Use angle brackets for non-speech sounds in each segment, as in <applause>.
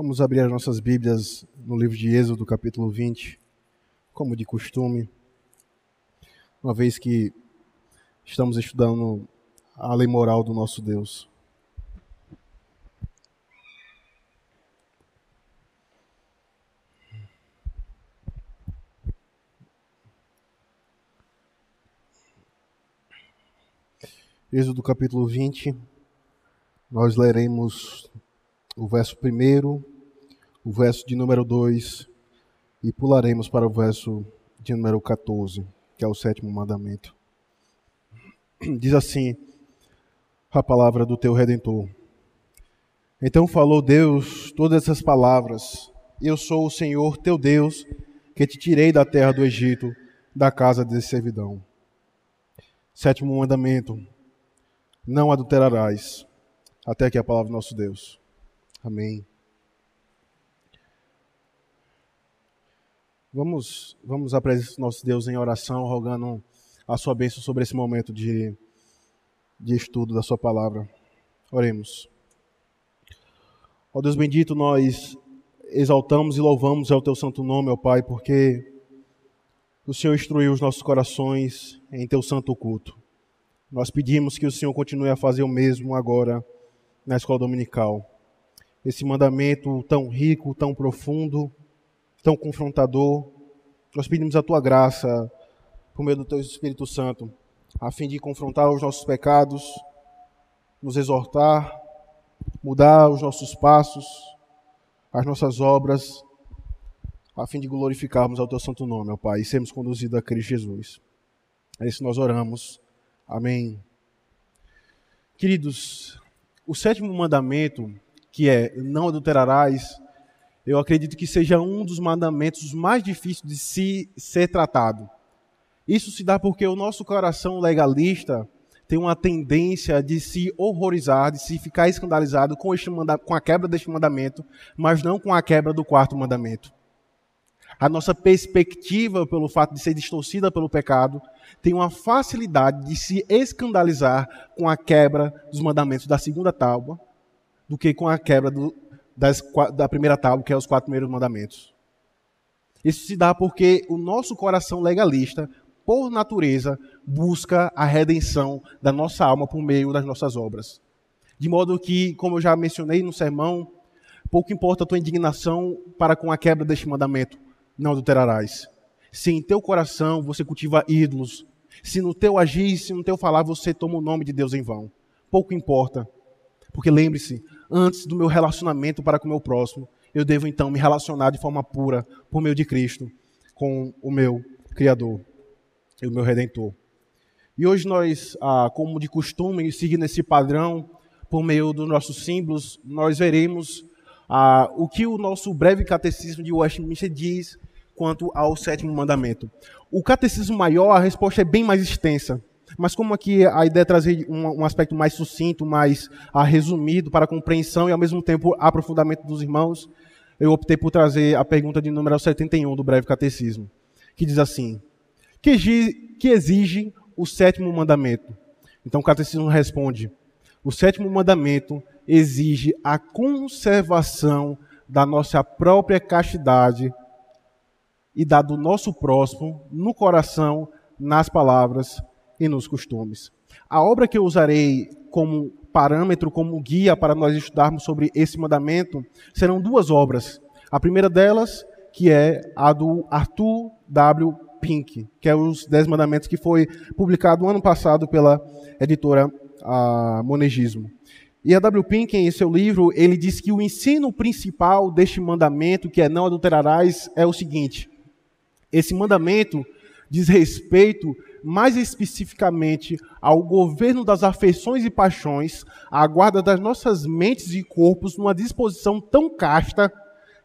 Vamos abrir as nossas Bíblias no livro de Êxodo, capítulo 20, como de costume, uma vez que estamos estudando a lei moral do nosso Deus. Êxodo capítulo 20, nós leremos o verso 1, o verso de número 2 e pularemos para o verso de número 14, que é o sétimo mandamento. <clears throat> Diz assim a palavra do teu redentor. Então falou Deus todas essas palavras: Eu sou o Senhor teu Deus, que te tirei da terra do Egito, da casa de servidão. Sétimo mandamento: Não adulterarás, até que a palavra do nosso Deus. Amém. Vamos, vamos à presença do nosso Deus em oração, rogando a sua bênção sobre esse momento de, de estudo da sua palavra. Oremos. Ó Deus bendito, nós exaltamos e louvamos o teu santo nome, ó Pai, porque o Senhor instruiu os nossos corações em teu santo culto. Nós pedimos que o Senhor continue a fazer o mesmo agora na escola dominical esse mandamento tão rico, tão profundo, tão confrontador. Nós pedimos a tua graça, por meio do teu Espírito Santo, a fim de confrontar os nossos pecados, nos exortar, mudar os nossos passos, as nossas obras, a fim de glorificarmos ao teu santo nome, ó Pai, e sermos conduzidos a Cristo Jesus. É isso que nós oramos. Amém. Queridos, o sétimo mandamento que é não adulterarás, eu acredito que seja um dos mandamentos mais difíceis de se ser tratado. Isso se dá porque o nosso coração legalista tem uma tendência de se horrorizar, de se ficar escandalizado com, este com a quebra deste mandamento, mas não com a quebra do quarto mandamento. A nossa perspectiva, pelo fato de ser distorcida pelo pecado, tem uma facilidade de se escandalizar com a quebra dos mandamentos da segunda tábua do que com a quebra do, das, da primeira tábua, que é os quatro primeiros mandamentos. Isso se dá porque o nosso coração legalista, por natureza, busca a redenção da nossa alma por meio das nossas obras. De modo que, como eu já mencionei no sermão, pouco importa a tua indignação para com a quebra deste mandamento, não adulterarás. Se em teu coração você cultiva ídolos, se no teu agir, se no teu falar você toma o nome de Deus em vão, pouco importa. Porque lembre-se, antes do meu relacionamento para com o meu próximo, eu devo então me relacionar de forma pura, por meio de Cristo, com o meu Criador e o meu Redentor. E hoje nós, ah, como de costume, seguindo esse padrão, por meio dos nossos símbolos, nós veremos ah, o que o nosso breve catecismo de Westminster diz quanto ao sétimo mandamento. O catecismo maior, a resposta é bem mais extensa. Mas como aqui a ideia é trazer um, um aspecto mais sucinto, mais ah, resumido para compreensão e ao mesmo tempo aprofundamento dos irmãos, eu optei por trazer a pergunta de número 71 do breve catecismo, que diz assim: que, que exige o sétimo mandamento? Então o catecismo responde: o sétimo mandamento exige a conservação da nossa própria castidade e da do nosso próximo no coração, nas palavras e nos costumes. A obra que eu usarei como parâmetro, como guia para nós estudarmos sobre esse mandamento, serão duas obras. A primeira delas, que é a do Arthur W. Pink, que é os Dez Mandamentos, que foi publicado ano passado pela editora Monegismo. E a W. Pink, em seu livro, ele diz que o ensino principal deste mandamento, que é não adulterarás, é o seguinte: esse mandamento diz respeito mais especificamente ao governo das afeições e paixões, à guarda das nossas mentes e corpos numa disposição tão casta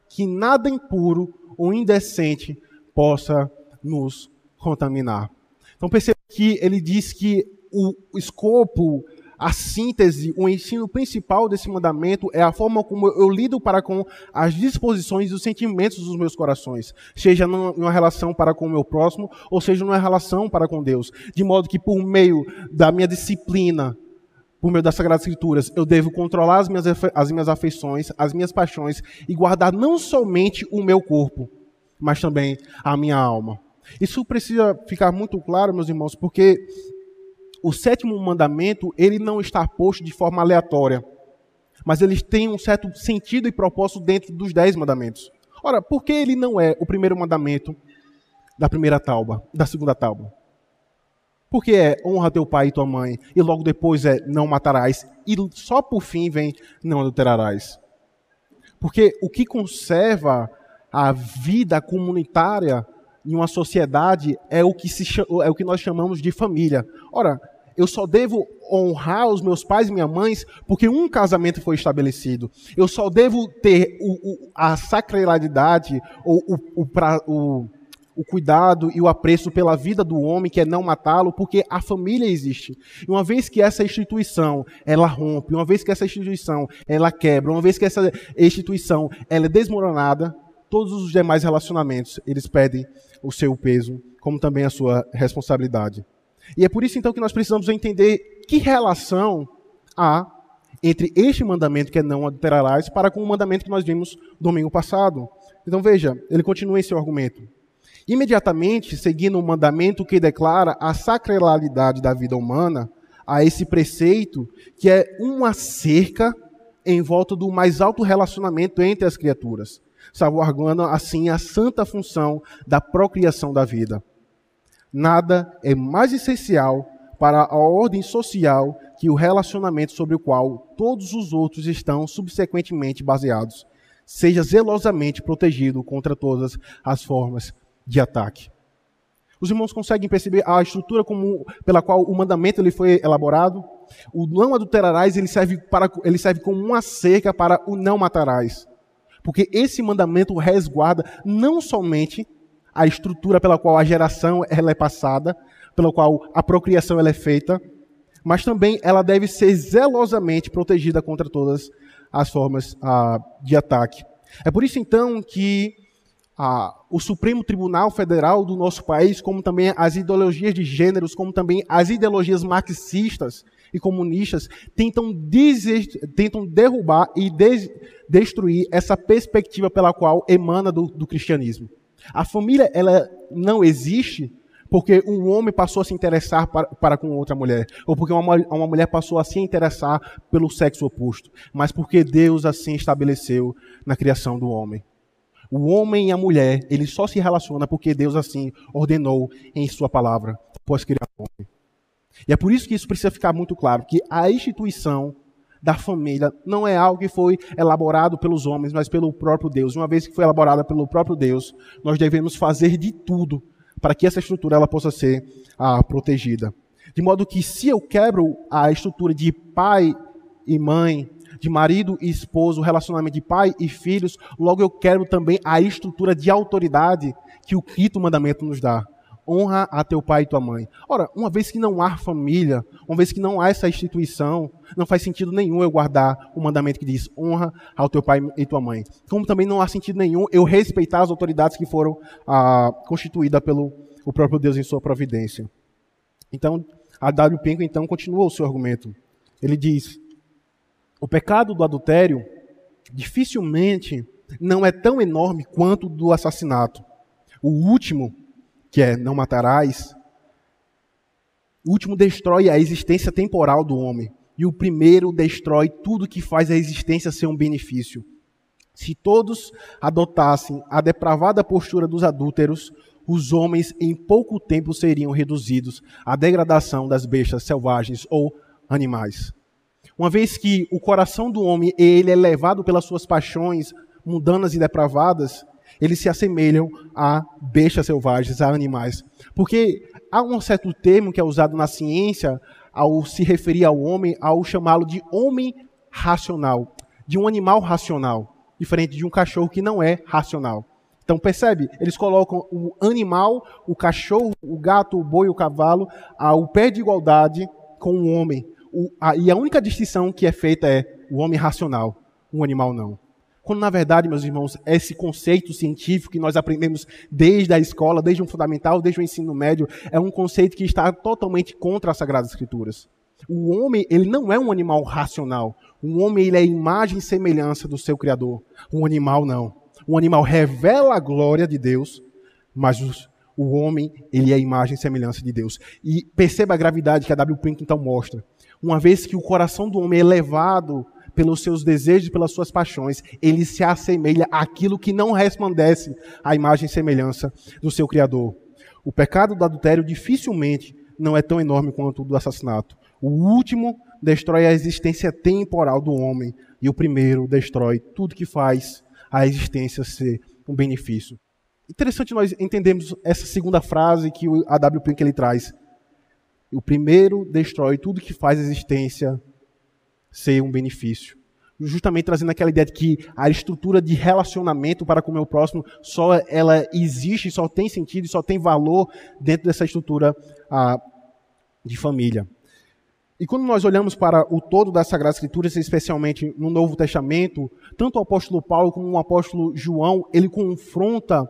que nada impuro ou indecente possa nos contaminar. Então perceba que ele diz que o escopo a síntese, o ensino principal desse mandamento é a forma como eu lido para com as disposições e os sentimentos dos meus corações, seja numa relação para com o meu próximo, ou seja numa relação para com Deus, de modo que por meio da minha disciplina, por meio das Sagradas Escrituras, eu devo controlar as minhas, as minhas afeições, as minhas paixões e guardar não somente o meu corpo, mas também a minha alma. Isso precisa ficar muito claro, meus irmãos, porque o sétimo mandamento, ele não está posto de forma aleatória, mas ele tem um certo sentido e propósito dentro dos dez mandamentos. Ora, por que ele não é o primeiro mandamento da primeira tábua, da segunda tábua? Porque é honra teu pai e tua mãe, e logo depois é não matarás, e só por fim vem não adulterarás. Porque o que conserva a vida comunitária em uma sociedade é o que, se, é o que nós chamamos de família. Ora, eu só devo honrar os meus pais e minhas mães porque um casamento foi estabelecido. Eu só devo ter o, o, a sacralidade ou o, o, o, o cuidado e o apreço pela vida do homem, que é não matá-lo, porque a família existe. E uma vez que essa instituição ela rompe, uma vez que essa instituição ela quebra, uma vez que essa instituição ela é desmoronada, todos os demais relacionamentos eles pedem o seu peso, como também a sua responsabilidade. E é por isso então que nós precisamos entender que relação há entre este mandamento que é não adulterarás para com o mandamento que nós vimos domingo passado. Então veja, ele continua em seu argumento. Imediatamente, seguindo o mandamento que declara a sacralidade da vida humana, a esse preceito que é uma cerca em volta do mais alto relacionamento entre as criaturas, salvaguardando assim a santa função da procriação da vida. Nada é mais essencial para a ordem social que o relacionamento sobre o qual todos os outros estão subsequentemente baseados seja zelosamente protegido contra todas as formas de ataque. Os irmãos conseguem perceber a estrutura pela qual o mandamento ele foi elaborado? O não adulterarás ele serve, para, ele serve como uma cerca para o não matarás. Porque esse mandamento resguarda não somente a estrutura pela qual a geração ela é passada, pela qual a procriação ela é feita, mas também ela deve ser zelosamente protegida contra todas as formas ah, de ataque. É por isso então que ah, o Supremo Tribunal Federal do nosso país, como também as ideologias de gêneros, como também as ideologias marxistas e comunistas, tentam, tentam derrubar e destruir essa perspectiva pela qual emana do, do cristianismo. A família ela não existe porque um homem passou a se interessar para, para com outra mulher, ou porque uma, uma mulher passou a se interessar pelo sexo oposto, mas porque Deus assim estabeleceu na criação do homem. O homem e a mulher, ele só se relaciona porque Deus assim ordenou em sua palavra, após criar o homem. E é por isso que isso precisa ficar muito claro, que a instituição da família não é algo que foi elaborado pelos homens, mas pelo próprio Deus. Uma vez que foi elaborada pelo próprio Deus, nós devemos fazer de tudo para que essa estrutura ela possa ser ah, protegida. De modo que se eu quebro a estrutura de pai e mãe, de marido e esposo, o relacionamento de pai e filhos, logo eu quebro também a estrutura de autoridade que o quinto mandamento nos dá honra a teu pai e tua mãe. Ora, uma vez que não há família, uma vez que não há essa instituição, não faz sentido nenhum eu guardar o mandamento que diz honra ao teu pai e tua mãe. Como também não há sentido nenhum eu respeitar as autoridades que foram ah, constituídas pelo o próprio Deus em sua providência. Então, a W. Penco então continua o seu argumento. Ele diz: o pecado do adultério dificilmente não é tão enorme quanto o do assassinato. O último que é não matarás, o último destrói a existência temporal do homem. E o primeiro destrói tudo que faz a existência ser um benefício. Se todos adotassem a depravada postura dos adúlteros, os homens em pouco tempo seriam reduzidos à degradação das bestas selvagens ou animais. Uma vez que o coração do homem ele é levado pelas suas paixões mundanas e depravadas, eles se assemelham a bestas selvagens, a animais. Porque há um certo termo que é usado na ciência ao se referir ao homem, ao chamá-lo de homem racional, de um animal racional, diferente de um cachorro que não é racional. Então percebe? Eles colocam o animal, o cachorro, o gato, o boi, o cavalo ao pé de igualdade com o homem. O, a, e a única distinção que é feita é o homem racional, o animal não. Quando, na verdade, meus irmãos, esse conceito científico que nós aprendemos desde a escola, desde o fundamental, desde o ensino médio, é um conceito que está totalmente contra as Sagradas Escrituras. O homem, ele não é um animal racional. O homem, ele é imagem e semelhança do seu Criador. Um animal, não. O animal revela a glória de Deus, mas os, o homem, ele é imagem e semelhança de Deus. E perceba a gravidade que a W. Pink então mostra. Uma vez que o coração do homem é levado pelos seus desejos, pelas suas paixões, ele se assemelha àquilo que não resplandece à imagem e semelhança do seu Criador. O pecado do adultério dificilmente não é tão enorme quanto o do assassinato. O último destrói a existência temporal do homem e o primeiro destrói tudo que faz a existência ser um benefício. Interessante nós entendermos essa segunda frase que o A.W. Pink ele traz. O primeiro destrói tudo que faz a existência ser um benefício. Justamente trazendo aquela ideia de que a estrutura de relacionamento para com o meu próximo só ela existe, só tem sentido, só tem valor dentro dessa estrutura ah, de família. E quando nós olhamos para o todo das Sagradas Escrituras, especialmente no Novo Testamento, tanto o apóstolo Paulo como o apóstolo João, ele confronta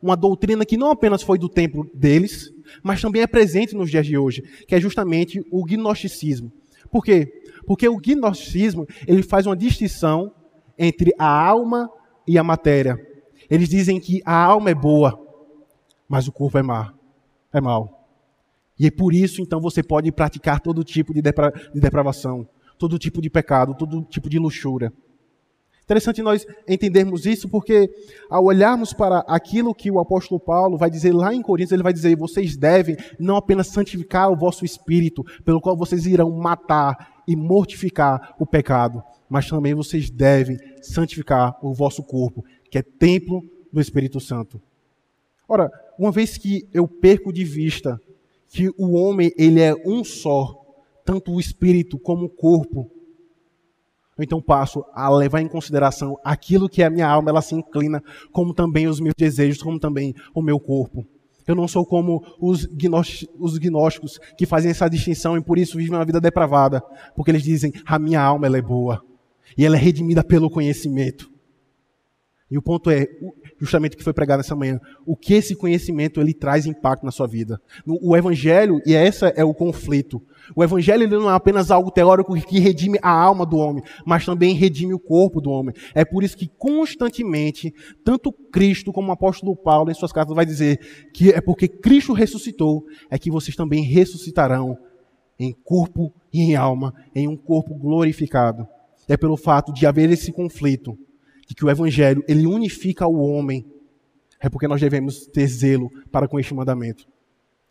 uma doutrina que não apenas foi do tempo deles, mas também é presente nos dias de hoje, que é justamente o gnosticismo. Por quê? Porque o gnosticismo, ele faz uma distinção entre a alma e a matéria. Eles dizem que a alma é boa, mas o corpo é má, é mau. E é por isso, então, você pode praticar todo tipo de, depra de depravação, todo tipo de pecado, todo tipo de luxúria. Interessante nós entendermos isso, porque ao olharmos para aquilo que o apóstolo Paulo vai dizer lá em Coríntios, ele vai dizer: vocês devem não apenas santificar o vosso espírito, pelo qual vocês irão matar e mortificar o pecado, mas também vocês devem santificar o vosso corpo, que é templo do Espírito Santo. Ora, uma vez que eu perco de vista que o homem ele é um só, tanto o espírito como o corpo. Então passo a levar em consideração aquilo que a minha alma ela se inclina, como também os meus desejos, como também o meu corpo. Eu não sou como os, os gnósticos que fazem essa distinção e por isso vivem uma vida depravada, porque eles dizem: a minha alma ela é boa e ela é redimida pelo conhecimento. E o ponto é, justamente o que foi pregado nessa manhã, o que esse conhecimento ele traz impacto na sua vida. O evangelho, e essa é o conflito. O evangelho não é apenas algo teórico que redime a alma do homem, mas também redime o corpo do homem. É por isso que constantemente, tanto Cristo como o apóstolo Paulo em suas cartas vai dizer que é porque Cristo ressuscitou, é que vocês também ressuscitarão em corpo e em alma, em um corpo glorificado. É pelo fato de haver esse conflito de que o evangelho ele unifica o homem, é porque nós devemos ter zelo para com este mandamento.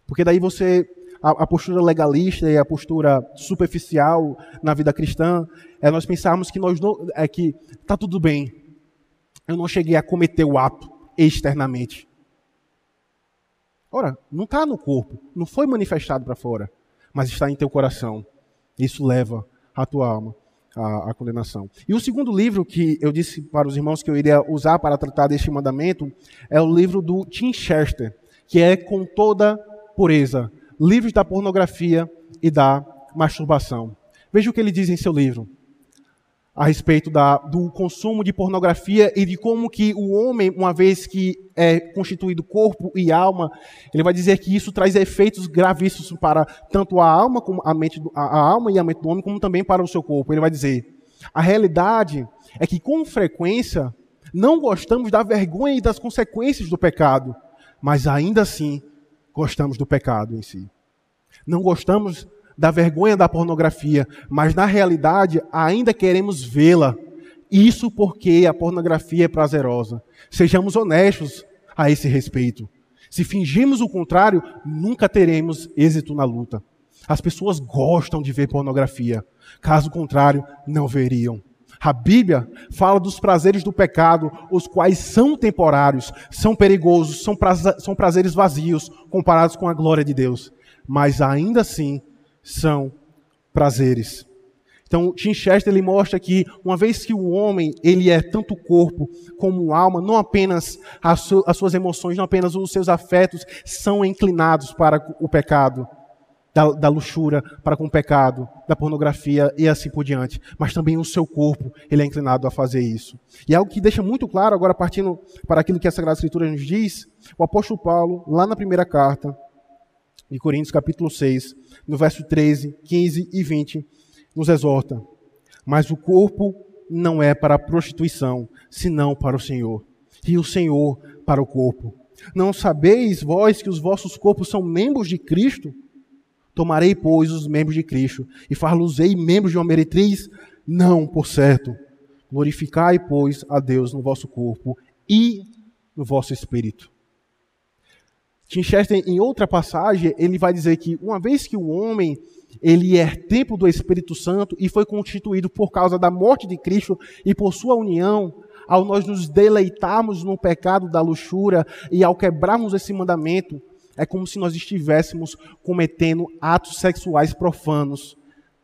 Porque daí você a, a, postura legalista e a postura superficial na vida cristã é nós pensarmos que nós não, é que tá tudo bem. Eu não cheguei a cometer o ato externamente. Ora, não está no corpo, não foi manifestado para fora, mas está em teu coração. Isso leva a tua alma a, a, condenação. E o segundo livro que eu disse para os irmãos que eu iria usar para tratar deste mandamento é o livro do Tim Chester, que é Com Toda Pureza, livros da pornografia e da masturbação. Veja o que ele diz em seu livro a respeito da, do consumo de pornografia e de como que o homem, uma vez que é constituído corpo e alma, ele vai dizer que isso traz efeitos gravíssimos para tanto a alma como a mente, a, a alma e a mente do homem, como também para o seu corpo. Ele vai dizer: a realidade é que com frequência não gostamos da vergonha e das consequências do pecado, mas ainda assim gostamos do pecado em si. Não gostamos da vergonha da pornografia, mas na realidade ainda queremos vê-la. Isso porque a pornografia é prazerosa. Sejamos honestos a esse respeito. Se fingirmos o contrário, nunca teremos êxito na luta. As pessoas gostam de ver pornografia, caso contrário, não veriam. A Bíblia fala dos prazeres do pecado, os quais são temporários, são perigosos, são, prazeres vazios comparados com a glória de Deus. Mas ainda assim, são prazeres. Então, Tim Chester ele mostra que uma vez que o homem ele é tanto corpo como alma, não apenas as, su as suas emoções, não apenas os seus afetos são inclinados para o pecado, da, da luxúria para com o pecado, da pornografia e assim por diante, mas também o seu corpo ele é inclinado a fazer isso. E algo que deixa muito claro agora partindo para aquilo que a Sagrada Escritura nos diz, o apóstolo Paulo lá na primeira carta de Coríntios capítulo 6, no verso 13, 15 e 20, nos exorta: Mas o corpo não é para a prostituição, senão para o Senhor, e o Senhor para o corpo. Não sabeis vós que os vossos corpos são membros de Cristo? Tomarei, pois, os membros de Cristo e far-los-ei membros de uma meretriz? Não, por certo. Glorificai, pois, a Deus no vosso corpo e no vosso espírito. Chester, em outra passagem, ele vai dizer que uma vez que o homem ele é templo do Espírito Santo e foi constituído por causa da morte de Cristo e por sua união, ao nós nos deleitarmos no pecado da luxúria e ao quebrarmos esse mandamento, é como se nós estivéssemos cometendo atos sexuais profanos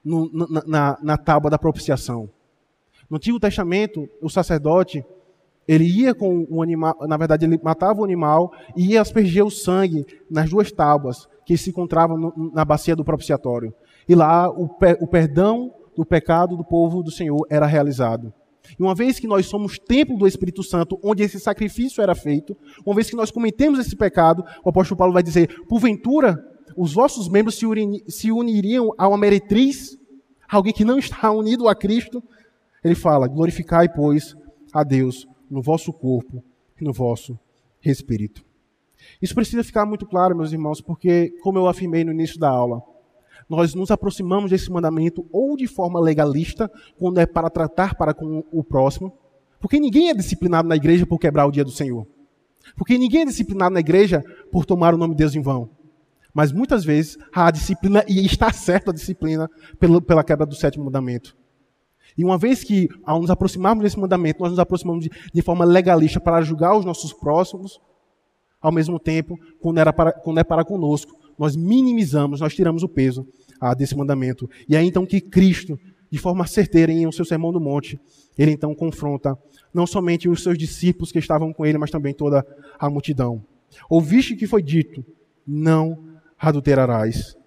no, na, na, na tábua da propiciação. No Antigo Testamento, o sacerdote, ele ia com o animal, na verdade, ele matava o animal e ia asperger o sangue nas duas tábuas que se encontravam no, na bacia do propiciatório. E lá o, o perdão do pecado do povo do Senhor era realizado. E uma vez que nós somos templo do Espírito Santo, onde esse sacrifício era feito, uma vez que nós cometemos esse pecado, o apóstolo Paulo vai dizer: porventura, os vossos membros se, se uniriam a uma meretriz, alguém que não está unido a Cristo. Ele fala: glorificai, pois, a Deus no vosso corpo e no vosso espírito. Isso precisa ficar muito claro, meus irmãos, porque, como eu afirmei no início da aula, nós nos aproximamos desse mandamento ou de forma legalista, quando é para tratar para com o próximo, porque ninguém é disciplinado na igreja por quebrar o dia do Senhor. Porque ninguém é disciplinado na igreja por tomar o nome de Deus em vão. Mas muitas vezes a disciplina, e está certa a disciplina, pela quebra do sétimo mandamento. E uma vez que, ao nos aproximarmos desse mandamento, nós nos aproximamos de, de forma legalista para julgar os nossos próximos, ao mesmo tempo, quando, era para, quando é para conosco, nós minimizamos, nós tiramos o peso ah, desse mandamento. E é então que Cristo, de forma certeira em o seu sermão do monte, ele então confronta não somente os seus discípulos que estavam com ele, mas também toda a multidão. Ouviste que foi dito: não adulterarás.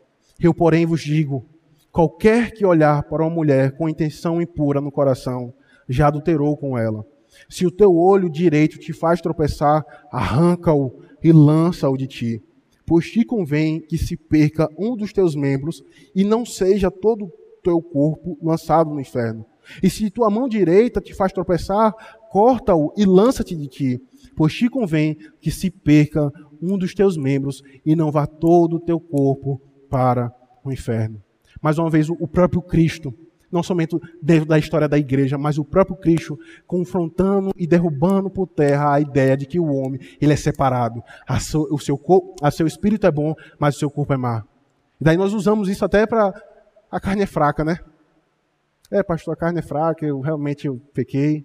Eu, porém, vos digo: qualquer que olhar para uma mulher com intenção impura no coração, já adulterou com ela. Se o teu olho direito te faz tropeçar, arranca-o e lança-o de ti pois te convém que se perca um dos teus membros e não seja todo o teu corpo lançado no inferno. E se tua mão direita te faz tropeçar, corta-o e lança-te de ti, pois te convém que se perca um dos teus membros e não vá todo o teu corpo para o inferno. Mais uma vez, o próprio Cristo não somente dentro da história da igreja, mas o próprio Cristo confrontando e derrubando por terra a ideia de que o homem ele é separado. A seu, o seu, a seu espírito é bom, mas o seu corpo é má. E daí nós usamos isso até para a carne é fraca, né? É, pastor, a carne é fraca, eu realmente eu pequei.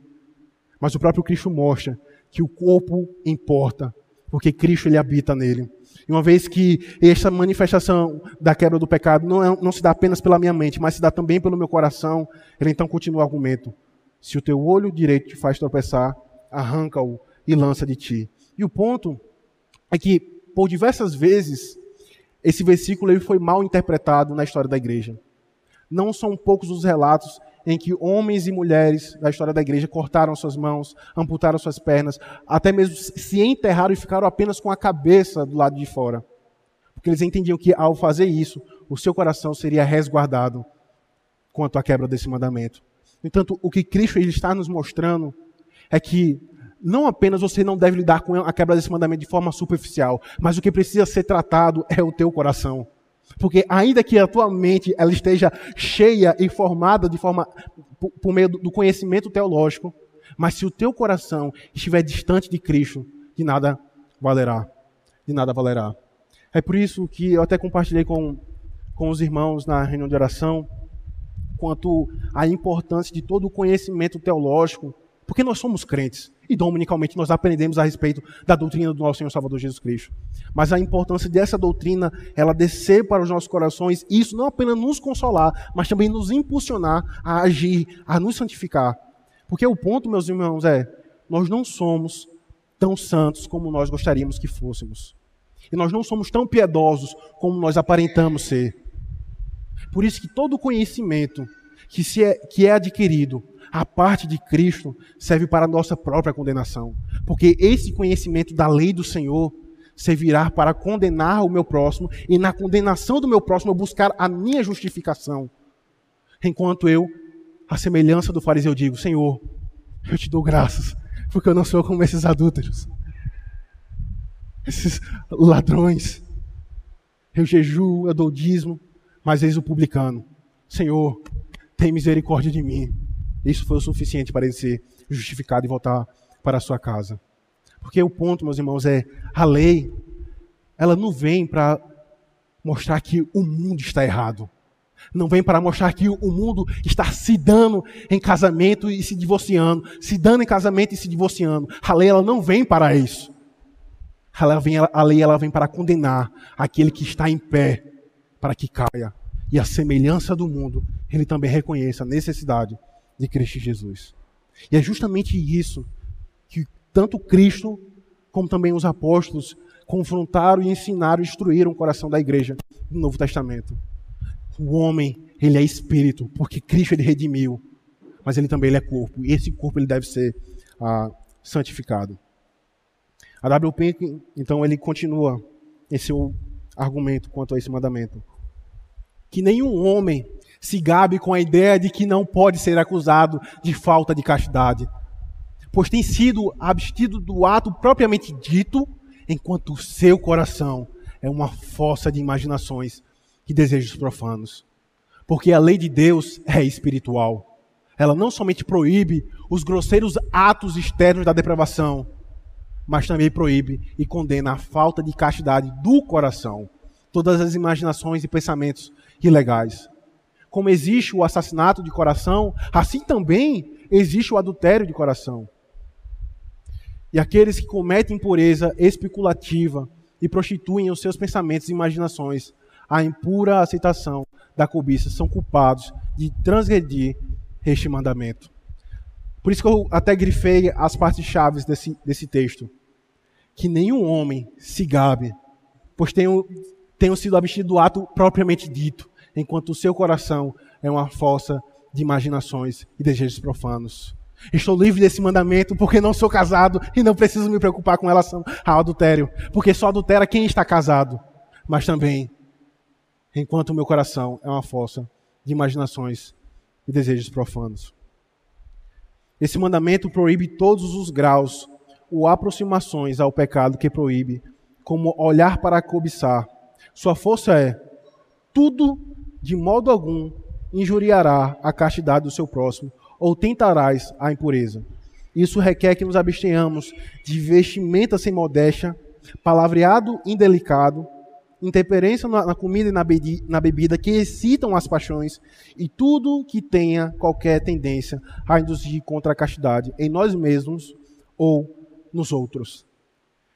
Mas o próprio Cristo mostra que o corpo importa, porque Cristo ele habita nele. E uma vez que essa manifestação da quebra do pecado não, é, não se dá apenas pela minha mente, mas se dá também pelo meu coração, ele então continua o argumento. Se o teu olho direito te faz tropeçar, arranca-o e lança de ti. E o ponto é que, por diversas vezes, esse versículo ele foi mal interpretado na história da igreja. Não são poucos os relatos em que homens e mulheres da história da igreja cortaram suas mãos, amputaram suas pernas, até mesmo se enterraram e ficaram apenas com a cabeça do lado de fora. Porque eles entendiam que ao fazer isso, o seu coração seria resguardado quanto à quebra desse mandamento. No entanto, o que Cristo está nos mostrando é que não apenas você não deve lidar com a quebra desse mandamento de forma superficial, mas o que precisa ser tratado é o teu coração. Porque ainda que a tua mente ela esteja cheia e formada de forma por, por meio do conhecimento teológico, mas se o teu coração estiver distante de Cristo, de nada valerá. De nada valerá. É por isso que eu até compartilhei com, com os irmãos na reunião de oração quanto à importância de todo o conhecimento teológico, porque nós somos crentes. E dominicalmente nós aprendemos a respeito da doutrina do nosso Senhor Salvador Jesus Cristo. Mas a importância dessa doutrina, ela descer para os nossos corações, e isso não apenas nos consolar, mas também nos impulsionar a agir, a nos santificar. Porque o ponto, meus irmãos, é: nós não somos tão santos como nós gostaríamos que fôssemos. E nós não somos tão piedosos como nós aparentamos ser. Por isso que todo conhecimento que, se é, que é adquirido a parte de Cristo serve para a nossa própria condenação. Porque esse conhecimento da lei do Senhor servirá para condenar o meu próximo e na condenação do meu próximo eu buscar a minha justificação. Enquanto eu, a semelhança do fariseu, digo: Senhor, eu te dou graças, porque eu não sou como esses adúlteros, esses ladrões. Eu jejuo, eu dou dízimo, mas eis o publicano: Senhor, tem misericórdia de mim. Isso foi o suficiente para ele ser justificado e voltar para a sua casa. Porque o ponto, meus irmãos, é a lei, ela não vem para mostrar que o mundo está errado. Não vem para mostrar que o mundo está se dando em casamento e se divorciando, se dando em casamento e se divorciando. A lei ela não vem para isso. A, vem, a lei ela vem para condenar aquele que está em pé, para que caia. E a semelhança do mundo, ele também reconheça a necessidade de Cristo Jesus. E é justamente isso que tanto Cristo como também os apóstolos confrontaram e ensinaram e instruíram o coração da igreja no Novo Testamento. O homem, ele é espírito, porque Cristo ele redimiu, mas ele também ele é corpo, e esse corpo ele deve ser ah, santificado. A W. Pink, então, ele continua esse seu argumento quanto a esse mandamento. Que nenhum homem se gabe com a ideia de que não pode ser acusado de falta de castidade, pois tem sido abstido do ato propriamente dito, enquanto o seu coração é uma fossa de imaginações e desejos profanos. Porque a lei de Deus é espiritual. Ela não somente proíbe os grosseiros atos externos da depravação, mas também proíbe e condena a falta de castidade do coração, todas as imaginações e pensamentos ilegais. Como existe o assassinato de coração, assim também existe o adultério de coração. E aqueles que cometem impureza especulativa e prostituem os seus pensamentos e imaginações, a impura aceitação da cobiça, são culpados de transgredir este mandamento. Por isso que eu até grifei as partes chaves desse, desse texto que nenhum homem se gabe, pois tenham, tenham sido abstido do ato propriamente dito, enquanto o seu coração é uma fossa de imaginações e desejos profanos. Estou livre desse mandamento porque não sou casado e não preciso me preocupar com relação ao adultério, porque só adultera quem está casado, mas também enquanto o meu coração é uma fossa de imaginações e desejos profanos. Esse mandamento proíbe todos os graus ou aproximações ao pecado que proíbe, como olhar para cobiçar. Sua força é: tudo, de modo algum, injuriará a castidade do seu próximo, ou tentarás a impureza. Isso requer que nos abstenhamos de vestimenta sem modéstia, palavreado indelicado, intemperância na comida e na bebida que excitam as paixões e tudo que tenha qualquer tendência a induzir contra a castidade em nós mesmos ou nos outros.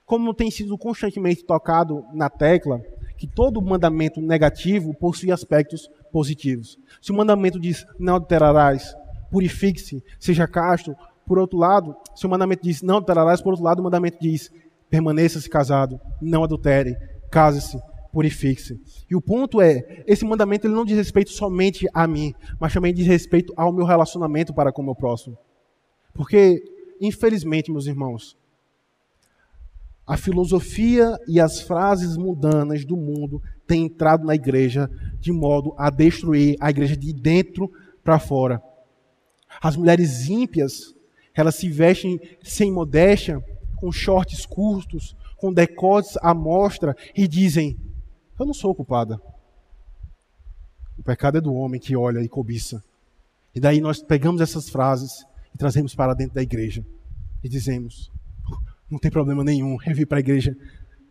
Como tem sido constantemente tocado na tecla, que todo mandamento negativo possui aspectos positivos. Se o mandamento diz não adulterarás, purifique-se, seja casto, por outro lado, se o mandamento diz não adulterarás, por outro lado, o mandamento diz permaneça-se casado, não adultere, case-se, purifique-se. E o ponto é, esse mandamento ele não diz respeito somente a mim, mas também diz respeito ao meu relacionamento para com o meu próximo. Porque, infelizmente, meus irmãos, a filosofia e as frases mundanas do mundo têm entrado na igreja de modo a destruir a igreja de dentro para fora. As mulheres ímpias, elas se vestem sem modéstia, com shorts curtos, com decotes à mostra e dizem: Eu não sou culpada. O pecado é do homem que olha e cobiça. E daí nós pegamos essas frases e trazemos para dentro da igreja e dizemos: não tem problema nenhum eu vir para a igreja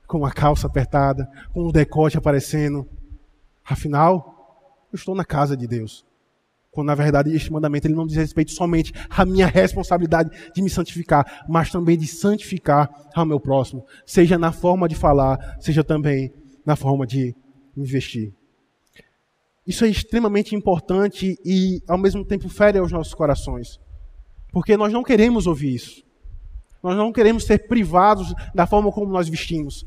com a calça apertada, com o decote aparecendo. Afinal, eu estou na casa de Deus. Quando na verdade este mandamento ele não diz respeito somente à minha responsabilidade de me santificar, mas também de santificar ao meu próximo, seja na forma de falar, seja também na forma de investir. Isso é extremamente importante e ao mesmo tempo fere aos nossos corações, porque nós não queremos ouvir isso. Nós não queremos ser privados da forma como nós vestimos.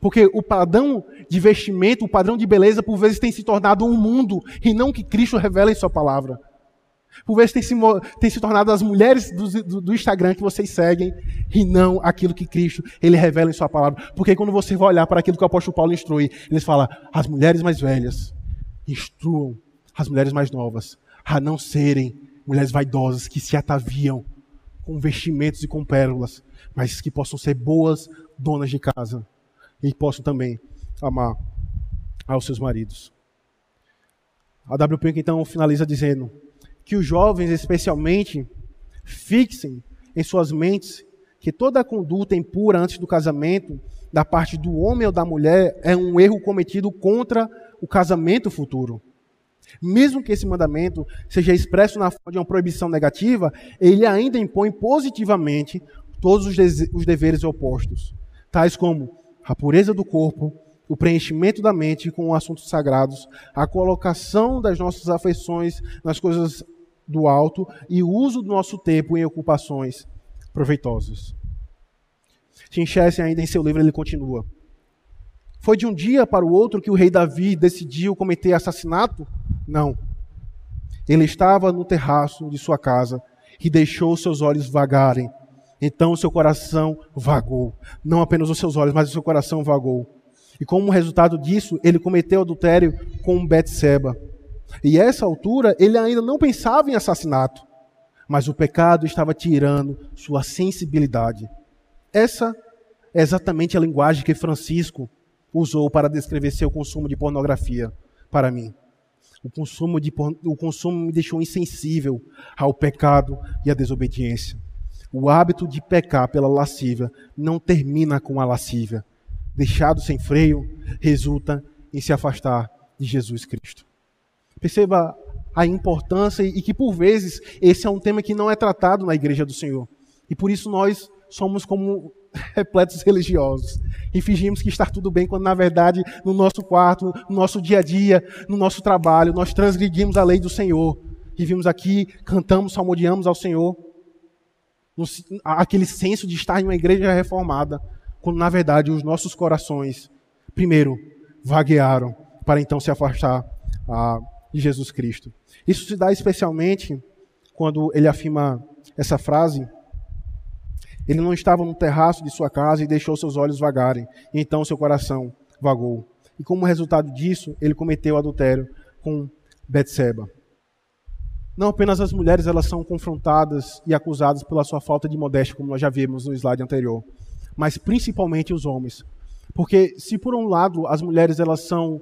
Porque o padrão de vestimento, o padrão de beleza, por vezes tem se tornado um mundo e não o que Cristo revela em Sua palavra. Por vezes tem se, tem se tornado as mulheres do, do, do, Instagram que vocês seguem e não aquilo que Cristo ele revela em sua palavra. Porque quando você vai olhar para aquilo que o apóstolo Paulo instrui, ele fala: as mulheres mais velhas instruam as mulheres mais novas a não serem mulheres vaidosas que se ataviam com vestimentos e com pérolas, mas que possam ser boas donas de casa e possam também amar aos seus maridos. A WP então finaliza dizendo: que os jovens, especialmente, fixem em suas mentes que toda a conduta impura antes do casamento, da parte do homem ou da mulher, é um erro cometido contra o casamento futuro. Mesmo que esse mandamento seja expresso na forma de uma proibição negativa, ele ainda impõe positivamente todos os deveres opostos, tais como a pureza do corpo, o preenchimento da mente com assuntos sagrados, a colocação das nossas afeições nas coisas do alto e o uso do nosso tempo em ocupações proveitosas. Tim ainda em seu livro, ele continua. Foi de um dia para o outro que o rei Davi decidiu cometer assassinato? Não. Ele estava no terraço de sua casa e deixou seus olhos vagarem. Então o seu coração vagou. Não apenas os seus olhos, mas o seu coração vagou. E como resultado disso, ele cometeu adultério com Betseba. E a essa altura, ele ainda não pensava em assassinato, mas o pecado estava tirando sua sensibilidade. Essa é exatamente a linguagem que Francisco usou para descrever seu consumo de pornografia para mim. O consumo, de, o consumo me deixou insensível ao pecado e à desobediência. O hábito de pecar pela lascívia não termina com a lascívia. Deixado sem freio, resulta em se afastar de Jesus Cristo. Perceba a importância e que, por vezes, esse é um tema que não é tratado na igreja do Senhor. E por isso nós somos como <laughs> repletos religiosos. E fingimos que está tudo bem, quando na verdade, no nosso quarto, no nosso dia a dia, no nosso trabalho, nós transgredimos a lei do Senhor. E vimos aqui, cantamos, salmodiamos ao Senhor. Aquele senso de estar em uma igreja reformada, quando na verdade os nossos corações, primeiro, vaguearam, para então se afastar a de Jesus Cristo. Isso se dá especialmente quando ele afirma essa frase. Ele não estava no terraço de sua casa e deixou seus olhos vagarem, e então seu coração vagou. E como resultado disso, ele cometeu adultério com Betseba. Não apenas as mulheres elas são confrontadas e acusadas pela sua falta de modéstia, como nós já vimos no slide anterior, mas principalmente os homens. Porque se por um lado as mulheres elas são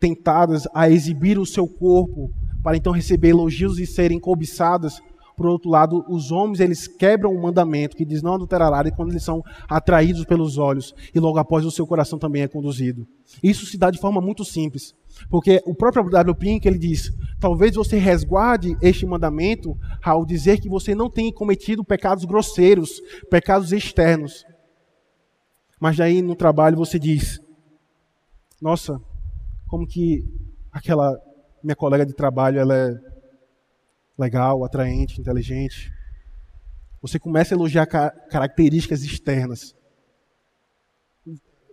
tentadas a exibir o seu corpo para então receber elogios e serem cobiçadas. Por outro lado, os homens eles quebram o mandamento que diz não adulterará e quando eles são atraídos pelos olhos e logo após o seu coração também é conduzido. Isso se dá de forma muito simples, porque o próprio W. Pink ele diz: talvez você resguarde este mandamento ao dizer que você não tem cometido pecados grosseiros, pecados externos. Mas daí no trabalho você diz: nossa, como que aquela minha colega de trabalho ela é legal, atraente, inteligente. Você começa a elogiar características externas,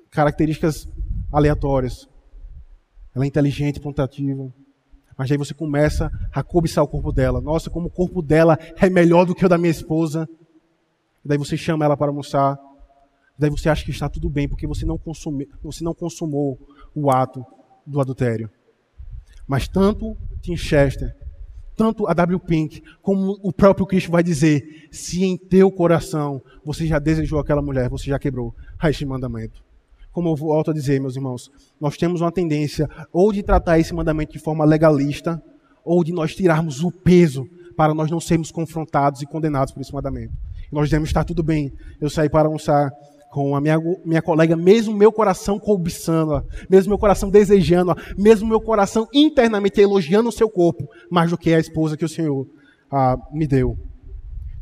características aleatórias. Ela é inteligente, pontativa. Mas aí você começa a cobiçar o corpo dela. Nossa, como o corpo dela é melhor do que o da minha esposa. daí você chama ela para almoçar. daí você acha que está tudo bem, porque você não, consumiu, você não consumou o ato do adultério. Mas tanto Tim Chester, tanto a W. Pink, como o próprio Cristo vai dizer: se em teu coração você já desejou aquela mulher, você já quebrou este mandamento. Como eu volto a dizer, meus irmãos, nós temos uma tendência ou de tratar esse mandamento de forma legalista, ou de nós tirarmos o peso para nós não sermos confrontados e condenados por esse mandamento. nós dizemos: está tudo bem, eu saí para almoçar com a minha, minha colega, mesmo meu coração cobiçando, mesmo meu coração desejando, mesmo meu coração internamente elogiando o seu corpo, mais do que a esposa que o Senhor ah, me deu.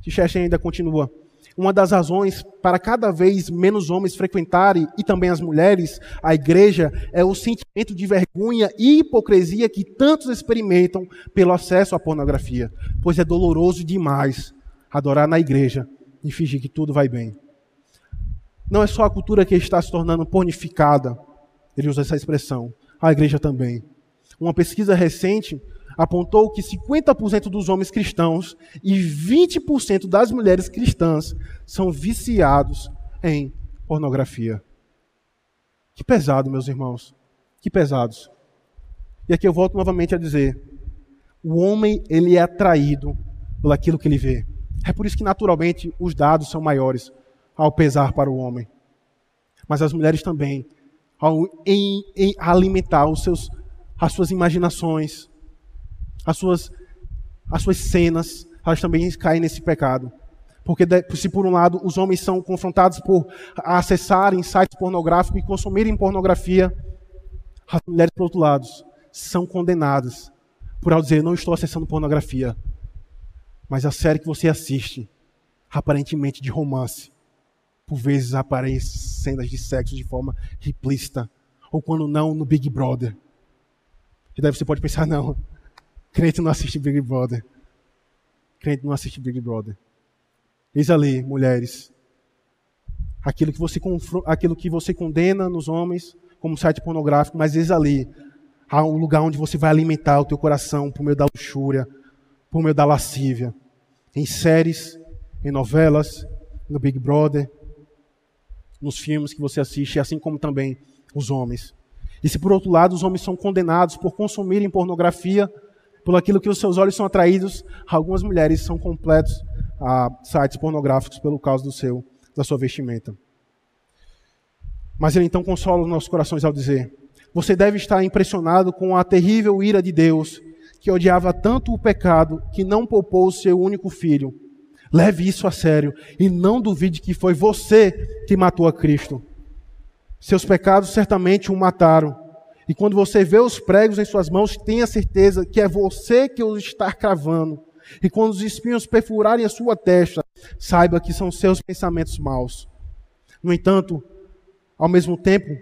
Ticheche ainda continua. Uma das razões para cada vez menos homens frequentarem, e também as mulheres, a igreja, é o sentimento de vergonha e hipocrisia que tantos experimentam pelo acesso à pornografia. Pois é doloroso demais adorar na igreja e fingir que tudo vai bem. Não é só a cultura que está se tornando pornificada, ele usa essa expressão, a igreja também. Uma pesquisa recente apontou que 50% dos homens cristãos e 20% das mulheres cristãs são viciados em pornografia. Que pesado, meus irmãos. Que pesados. E aqui eu volto novamente a dizer: o homem ele é atraído por aquilo que ele vê. É por isso que naturalmente os dados são maiores ao pesar para o homem. Mas as mulheres também, ao em, em alimentar os seus, as suas imaginações, as suas, as suas cenas, elas também caem nesse pecado. Porque se por um lado os homens são confrontados por acessarem sites pornográficos e consumirem pornografia, as mulheres, por outro lado, são condenadas por ao dizer, não estou acessando pornografia. Mas a série que você assiste, aparentemente de romance, por vezes aparecem cenas de sexo de forma implícita, ou quando não, no Big Brother. E daí você pode pensar, não, crente não assiste Big Brother. Crente não assiste Big Brother. Eis ali, mulheres, aquilo que você, aquilo que você condena nos homens como site pornográfico, mas eis ali, há um lugar onde você vai alimentar o teu coração por meio da luxúria, por meio da lascívia. Em séries, em novelas, no Big Brother, nos filmes que você assiste, assim como também os homens. E se por outro lado os homens são condenados por consumirem pornografia, por aquilo que os seus olhos são atraídos, algumas mulheres são completos a sites pornográficos pelo causa do seu, da sua vestimenta. Mas ele então consola os nossos corações ao dizer: Você deve estar impressionado com a terrível ira de Deus, que odiava tanto o pecado que não poupou o seu único filho. Leve isso a sério e não duvide que foi você que matou a Cristo. Seus pecados certamente o mataram. E quando você vê os pregos em suas mãos, tenha certeza que é você que os está cravando. E quando os espinhos perfurarem a sua testa, saiba que são seus pensamentos maus. No entanto, ao mesmo tempo,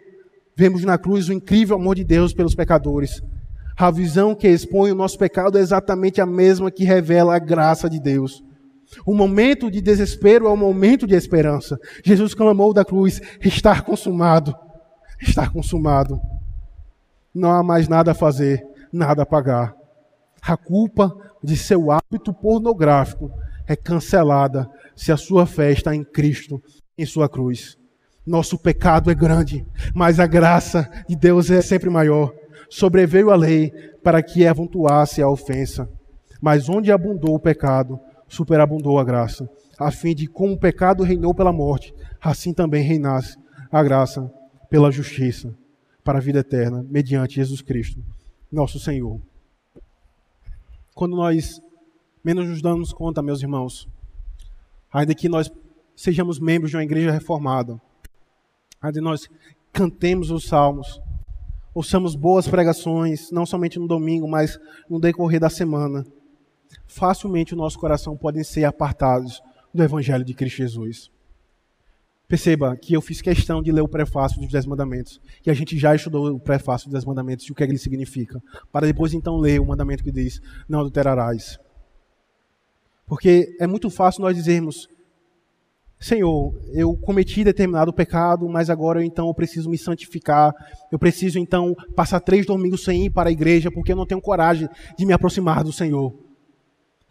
vemos na cruz o incrível amor de Deus pelos pecadores. A visão que expõe o nosso pecado é exatamente a mesma que revela a graça de Deus. O momento de desespero é o momento de esperança. Jesus clamou da cruz: está consumado. Está consumado. Não há mais nada a fazer, nada a pagar. A culpa de seu hábito pornográfico é cancelada se a sua fé está em Cristo, em sua cruz. Nosso pecado é grande, mas a graça de Deus é sempre maior. Sobreveio a lei para que avuntuasse a ofensa. Mas onde abundou o pecado, superabundou a graça, a fim de como o pecado reinou pela morte, assim também reinasse a graça pela justiça para a vida eterna, mediante Jesus Cristo, nosso Senhor. Quando nós menos nos damos conta, meus irmãos, ainda que nós sejamos membros de uma igreja reformada, ainda que nós cantemos os salmos, ouçamos boas pregações, não somente no domingo, mas no decorrer da semana, facilmente o nosso coração pode ser apartados do Evangelho de Cristo Jesus. Perceba que eu fiz questão de ler o prefácio dos Dez Mandamentos. E a gente já estudou o prefácio dos Dez Mandamentos e o que, é que ele significa. Para depois então ler o mandamento que diz: Não adulterarás. Porque é muito fácil nós dizermos: Senhor, eu cometi determinado pecado, mas agora então eu preciso me santificar. Eu preciso então passar três domingos sem ir para a igreja porque eu não tenho coragem de me aproximar do Senhor.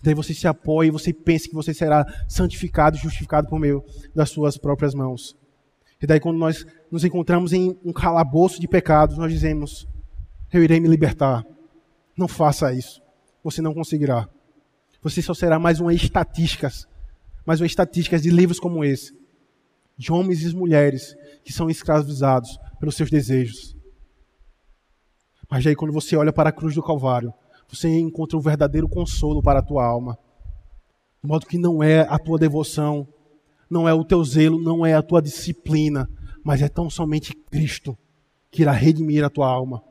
Daí você se apoia e você pensa que você será santificado e justificado por meio das suas próprias mãos. E daí quando nós nos encontramos em um calabouço de pecados, nós dizemos: Eu irei me libertar. Não faça isso. Você não conseguirá. Você só será mais uma estatística, mais uma estatística de livros como esse, de homens e mulheres que são escravizados pelos seus desejos. Mas aí quando você olha para a cruz do Calvário, você encontra o verdadeiro consolo para a tua alma. De modo que não é a tua devoção, não é o teu zelo, não é a tua disciplina, mas é tão somente Cristo que irá redimir a tua alma.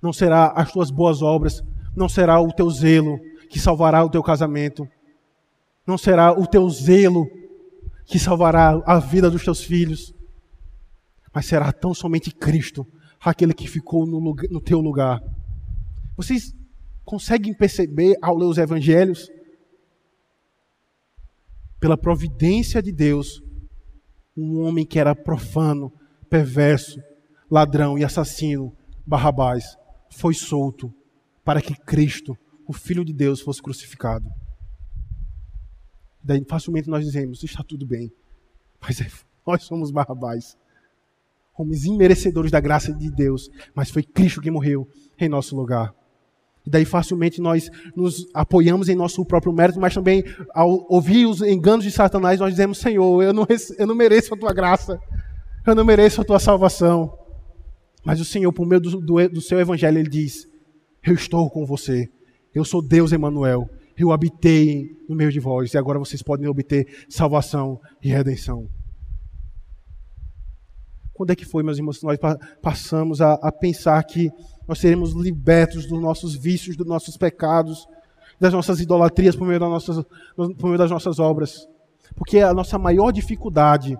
Não será as tuas boas obras, não será o teu zelo que salvará o teu casamento, não será o teu zelo que salvará a vida dos teus filhos, mas será tão somente Cristo, aquele que ficou no, lugar, no teu lugar. Vocês conseguem perceber ao ler os evangelhos? Pela providência de Deus, um homem que era profano, perverso, ladrão e assassino, Barrabás, foi solto para que Cristo, o Filho de Deus fosse crucificado. Daí facilmente nós dizemos: está tudo bem. Mas é, <laughs> nós somos Barrabás. Homens imerecedores da graça de Deus. Mas foi Cristo que morreu em nosso lugar. E daí facilmente nós nos apoiamos em nosso próprio mérito, mas também ao ouvir os enganos de Satanás, nós dizemos: Senhor, eu não, eu não mereço a tua graça, eu não mereço a tua salvação. Mas o Senhor, por meio do, do, do seu evangelho, ele diz: Eu estou com você, eu sou Deus Emanuel, eu habitei no meio de vós, e agora vocês podem obter salvação e redenção. Quando é que foi, meus irmãos, que nós passamos a, a pensar que nós seremos libertos dos nossos vícios, dos nossos pecados, das nossas idolatrias por meio das nossas, por meio das nossas obras? Porque a nossa maior dificuldade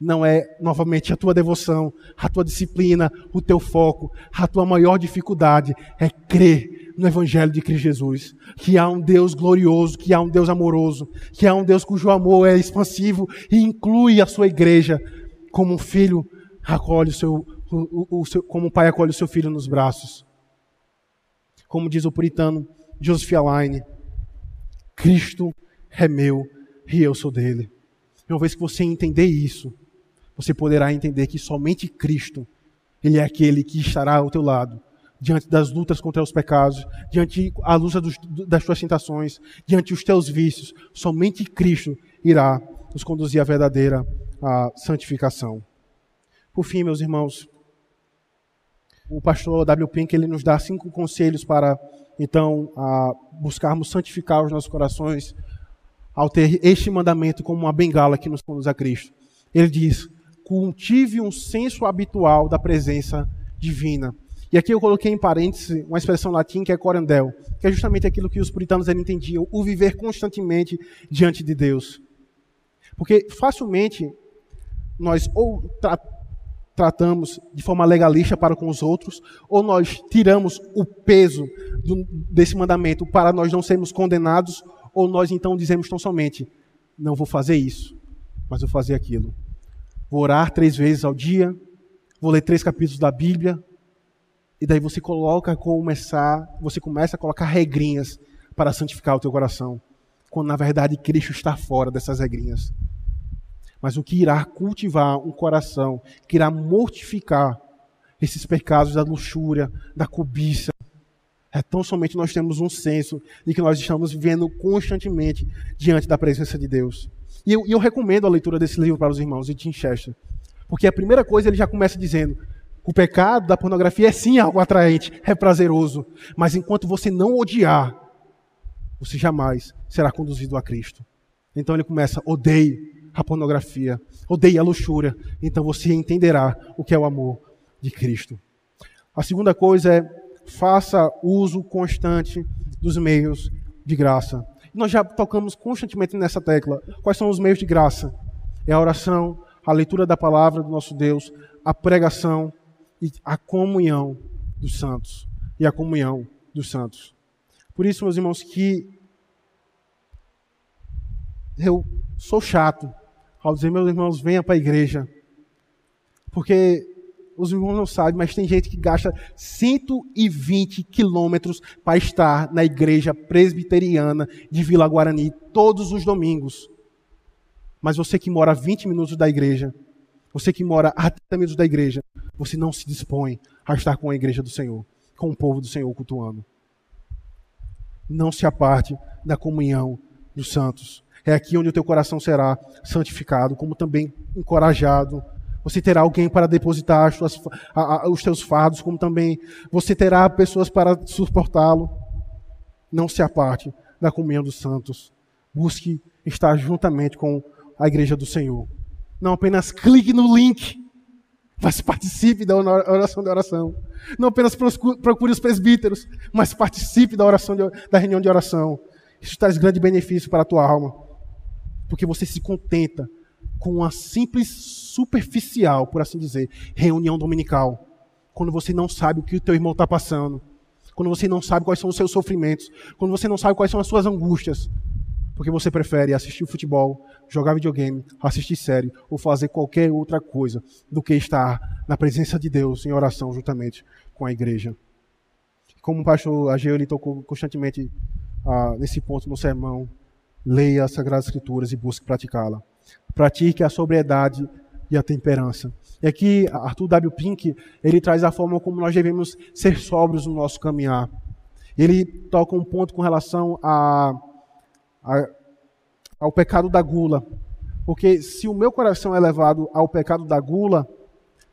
não é novamente a tua devoção, a tua disciplina, o teu foco. A tua maior dificuldade é crer no Evangelho de Cristo Jesus. Que há um Deus glorioso, que há um Deus amoroso, que há um Deus cujo amor é expansivo e inclui a sua igreja como um filho acolhe o seu, o, o seu, como um pai acolhe o seu filho nos braços. Como diz o puritano Joseph Alain, Cristo é meu e eu sou dele. Uma vez que você entender isso, você poderá entender que somente Cristo, Ele é aquele que estará ao teu lado, diante das lutas contra os pecados, diante a luz das tuas tentações, diante dos teus vícios. Somente Cristo irá nos conduzir à verdadeira a santificação. Por fim, meus irmãos, o pastor W. Pink ele nos dá cinco conselhos para então buscarmos santificar os nossos corações ao ter este mandamento como uma bengala que nos conduz a Cristo. Ele diz: cultive um senso habitual da presença divina. E aqui eu coloquei em parênteses uma expressão latim que é corandel, que é justamente aquilo que os puritanos entendiam, o viver constantemente diante de Deus. Porque facilmente nós ou tratamos de forma legalista para com os outros, ou nós tiramos o peso do, desse mandamento para nós não sermos condenados, ou nós então dizemos tão somente: não vou fazer isso, mas vou fazer aquilo. Vou orar três vezes ao dia, vou ler três capítulos da Bíblia, e daí você coloca começar, você começa a colocar regrinhas para santificar o teu coração, quando na verdade Cristo está fora dessas regrinhas mas o que irá cultivar um coração, que irá mortificar esses pecados da luxúria, da cobiça. É tão somente nós temos um senso de que nós estamos vivendo constantemente diante da presença de Deus. E eu, eu recomendo a leitura desse livro para os irmãos de Tim Chester, porque a primeira coisa ele já começa dizendo: o pecado da pornografia é sim algo atraente, é prazeroso, mas enquanto você não odiar, você jamais será conduzido a Cristo. Então ele começa: odeie a pornografia, odeie a luxúria, então você entenderá o que é o amor de Cristo. A segunda coisa é faça uso constante dos meios de graça. Nós já tocamos constantemente nessa tecla. Quais são os meios de graça? É a oração, a leitura da palavra do nosso Deus, a pregação e a comunhão dos santos. E a comunhão dos santos. Por isso, meus irmãos, que eu sou chato ao dizer, meus irmãos, venha para a igreja. Porque os irmãos não sabem, mas tem gente que gasta 120 quilômetros para estar na igreja presbiteriana de Vila Guarani todos os domingos. Mas você que mora a 20 minutos da igreja, você que mora a 30 minutos da igreja, você não se dispõe a estar com a igreja do Senhor, com o povo do Senhor cultuando. Não se aparte da comunhão dos santos. É aqui onde o teu coração será santificado, como também encorajado. Você terá alguém para depositar suas, a, a, os teus fardos, como também você terá pessoas para suportá-lo. Não se aparte da comunhão dos santos. Busque estar juntamente com a igreja do Senhor. Não apenas clique no link, mas participe da oração de oração. Não apenas procure os presbíteros, mas participe da oração de, da reunião de oração. Isso traz grande benefício para a tua alma porque você se contenta com uma simples superficial, por assim dizer, reunião dominical. Quando você não sabe o que o teu irmão está passando, quando você não sabe quais são os seus sofrimentos, quando você não sabe quais são as suas angústias, porque você prefere assistir futebol, jogar videogame, assistir série ou fazer qualquer outra coisa do que estar na presença de Deus em oração juntamente com a igreja. como o pastor Ageu ele tocou constantemente ah, nesse ponto no sermão, leia as Sagradas Escrituras e busque praticá-la. Pratique a sobriedade e a temperança. E aqui, Arthur W. Pink, ele traz a forma como nós devemos ser sóbrios no nosso caminhar. Ele toca um ponto com relação a, a, ao pecado da gula. Porque se o meu coração é levado ao pecado da gula,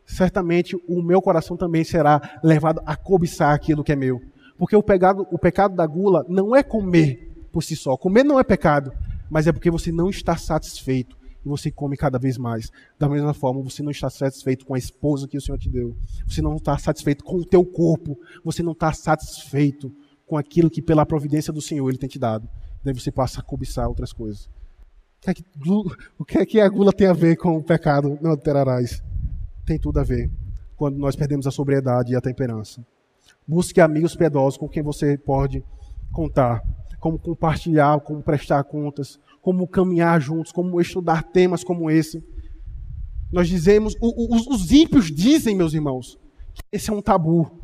certamente o meu coração também será levado a cobiçar aquilo que é meu. Porque o pecado, o pecado da gula não é comer por si só. Comer não é pecado, mas é porque você não está satisfeito e você come cada vez mais. Da mesma forma, você não está satisfeito com a esposa que o Senhor te deu. Você não está satisfeito com o teu corpo. Você não está satisfeito com aquilo que pela providência do Senhor Ele tem te dado. Daí você passa a cobiçar outras coisas. O que é que a gula tem a ver com o pecado? Não terarás. Tem tudo a ver. Quando nós perdemos a sobriedade e a temperança. Busque amigos piedosos com quem você pode contar. Como compartilhar, como prestar contas, como caminhar juntos, como estudar temas como esse. Nós dizemos, os, os ímpios dizem, meus irmãos, que esse é um tabu.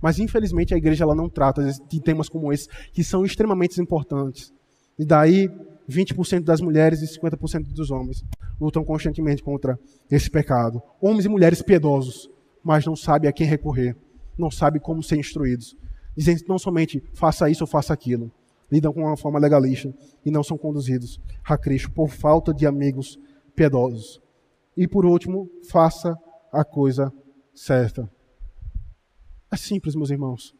Mas infelizmente a igreja ela não trata de temas como esse, que são extremamente importantes. E daí 20% das mulheres e 50% dos homens lutam constantemente contra esse pecado. Homens e mulheres piedosos, mas não sabem a quem recorrer, não sabem como ser instruídos. Dizem não somente faça isso ou faça aquilo, lidam com uma forma legalista e não são conduzidos a Cristo por falta de amigos piedosos. E por último, faça a coisa certa. É simples, meus irmãos.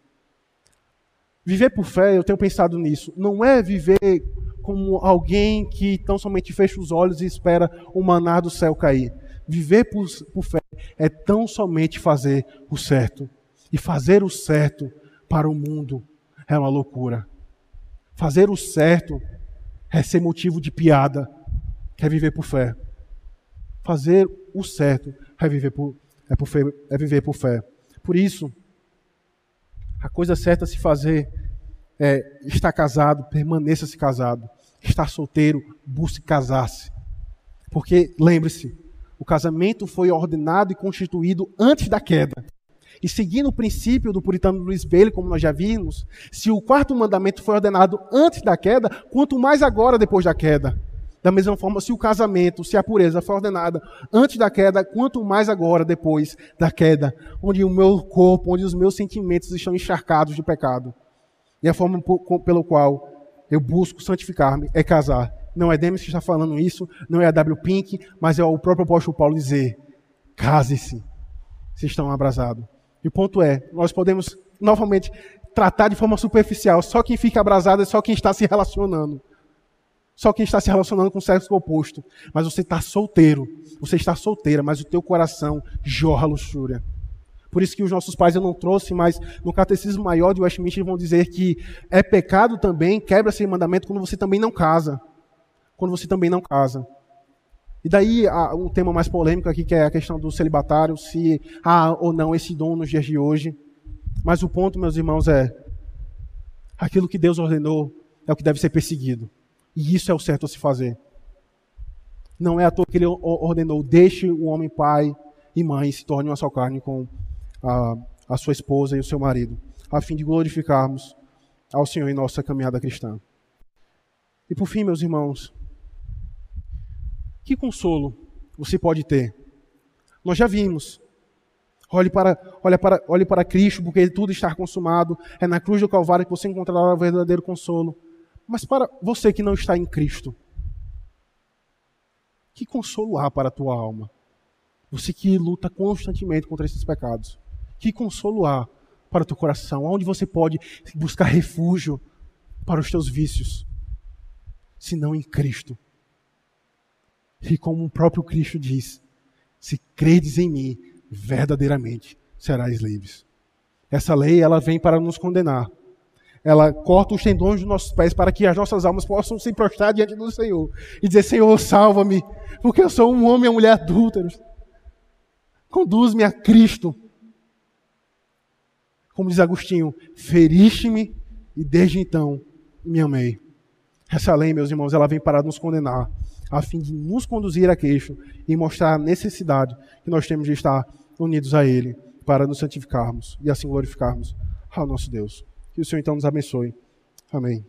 Viver por fé, eu tenho pensado nisso, não é viver como alguém que tão somente fecha os olhos e espera o maná do céu cair. Viver por, por fé é tão somente fazer o certo. E fazer o certo para o mundo é uma loucura. Fazer o certo é ser motivo de piada, é viver por fé. Fazer o certo é viver por, é por fé, é viver por fé. Por isso, a coisa certa a se fazer é estar casado, permaneça-se casado. Estar solteiro, busque casar-se. Porque, lembre-se, o casamento foi ordenado e constituído antes da queda. E seguindo o princípio do puritano Luiz Bailey, como nós já vimos, se o quarto mandamento foi ordenado antes da queda, quanto mais agora depois da queda. Da mesma forma, se o casamento, se a pureza foi ordenada antes da queda, quanto mais agora depois da queda, onde o meu corpo, onde os meus sentimentos estão encharcados de pecado. E a forma pelo qual eu busco santificar-me é casar. Não é Demis que está falando isso, não é a W. Pink, mas é o próprio apóstolo Paulo dizer: case-se, se estão abrasados. E o ponto é, nós podemos novamente tratar de forma superficial. Só quem fica abrasado é só quem está se relacionando. Só quem está se relacionando com o sexo oposto. Mas você está solteiro. Você está solteira, mas o teu coração jorra luxúria. Por isso que os nossos pais eu não trouxe, mas no catecismo maior de Westminster vão dizer que é pecado também, quebra-se mandamento quando você também não casa. Quando você também não casa. E daí um tema mais polêmico aqui, que é a questão do celibatário, se há ou não esse dom nos dias de hoje. Mas o ponto, meus irmãos, é aquilo que Deus ordenou é o que deve ser perseguido. E isso é o certo a se fazer. Não é à toa que ele ordenou: deixe o homem pai e mãe e se torne uma só carne com a, a sua esposa e o seu marido, a fim de glorificarmos ao Senhor em nossa caminhada cristã. E por fim, meus irmãos, que consolo você pode ter? Nós já vimos. Olhe para, olhe para, olhe para Cristo, porque tudo está consumado. É na cruz do Calvário que você encontrará o verdadeiro consolo. Mas para você que não está em Cristo, que consolo há para a tua alma? Você que luta constantemente contra esses pecados. Que consolo há para o teu coração? Onde você pode buscar refúgio para os teus vícios? Se não em Cristo. E como o próprio Cristo diz: se credes em mim, verdadeiramente serás livres. Essa lei ela vem para nos condenar. Ela corta os tendões dos nossos pés para que as nossas almas possam se prostrar diante do Senhor e dizer: Senhor, salva-me, porque eu sou um homem e uma mulher adúlteros. Conduz-me a Cristo. Como diz Agostinho, feriste-me e desde então me amei. Essa lei, meus irmãos, ela vem para nos condenar a fim de nos conduzir a queixo e mostrar a necessidade que nós temos de estar unidos a Ele para nos santificarmos e assim glorificarmos ao nosso Deus. Que o Senhor então nos abençoe. Amém.